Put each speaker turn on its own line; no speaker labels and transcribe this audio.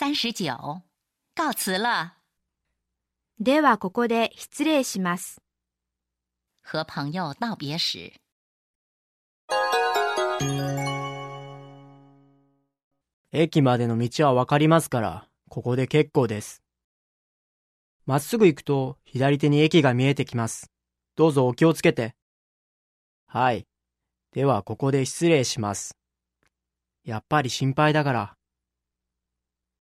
三十九，告辞了。
ではここで失礼します。
和朋友道别时，
駅までの道はわかりますから、ここで結構です。まっすぐ行くと左手に駅が見えてきます。どうぞお気をつけて。はい。ではここで失礼します。やっぱり心配だから、